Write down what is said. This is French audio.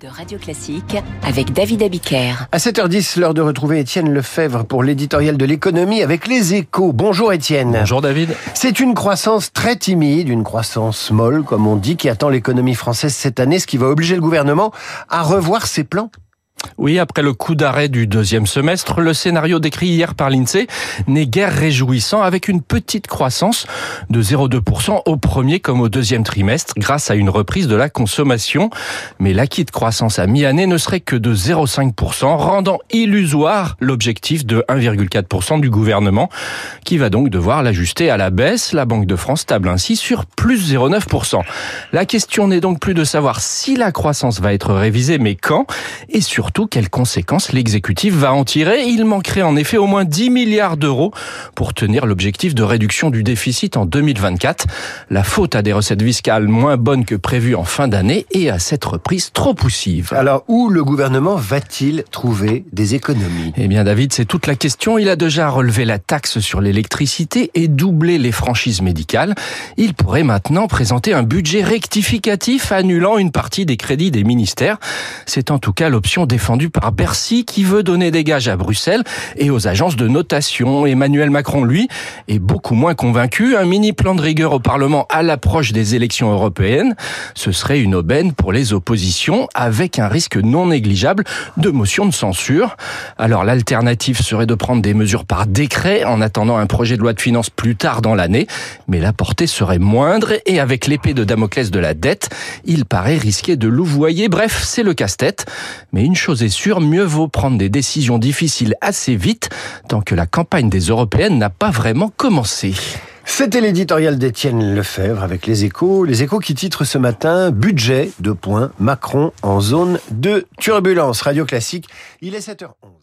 de Radio Classique avec David Abiker. À 7h10, l'heure de retrouver Étienne Lefebvre pour l'éditorial de l'économie avec les échos. Bonjour Étienne. Bonjour David. C'est une croissance très timide, une croissance molle comme on dit, qui attend l'économie française cette année, ce qui va obliger le gouvernement à revoir ses plans. Oui, après le coup d'arrêt du deuxième semestre, le scénario décrit hier par l'INSEE n'est guère réjouissant avec une petite croissance de 0,2% au premier comme au deuxième trimestre grâce à une reprise de la consommation. Mais l'acquis de croissance à mi-année ne serait que de 0,5%, rendant illusoire l'objectif de 1,4% du gouvernement qui va donc devoir l'ajuster à la baisse. La Banque de France table ainsi sur plus 0,9%. La question n'est donc plus de savoir si la croissance va être révisée, mais quand et surtout quelles conséquences l'exécutif va en tirer. Il manquerait en effet au moins 10 milliards d'euros pour tenir l'objectif de réduction du déficit en 2024. La faute à des recettes fiscales moins bonnes que prévues en fin d'année et à cette reprise trop poussive. Alors, où le gouvernement va-t-il trouver des économies? Eh bien, David, c'est toute la question. Il a déjà relevé la taxe sur l'électricité et doublé les franchises médicales. Il pourrait maintenant présenter un budget rectificatif annulant une partie des crédits des ministères. C'est en tout cas l'option défendu par Bercy qui veut donner des gages à Bruxelles et aux agences de notation. Emmanuel Macron, lui, est beaucoup moins convaincu. Un mini plan de rigueur au Parlement à l'approche des élections européennes, ce serait une aubaine pour les oppositions avec un risque non négligeable de motion de censure. Alors l'alternative serait de prendre des mesures par décret en attendant un projet de loi de finances plus tard dans l'année, mais la portée serait moindre et avec l'épée de Damoclès de la dette, il paraît risqué de louvoyer. Bref, c'est le casse-tête. Mais une chose est mieux vaut prendre des décisions difficiles assez vite tant que la campagne des européennes n'a pas vraiment commencé. C'était l'éditorial d'Étienne Lefebvre avec les échos. Les échos qui titrent ce matin Budget de points Macron en zone de turbulence. Radio classique, il est 7h11.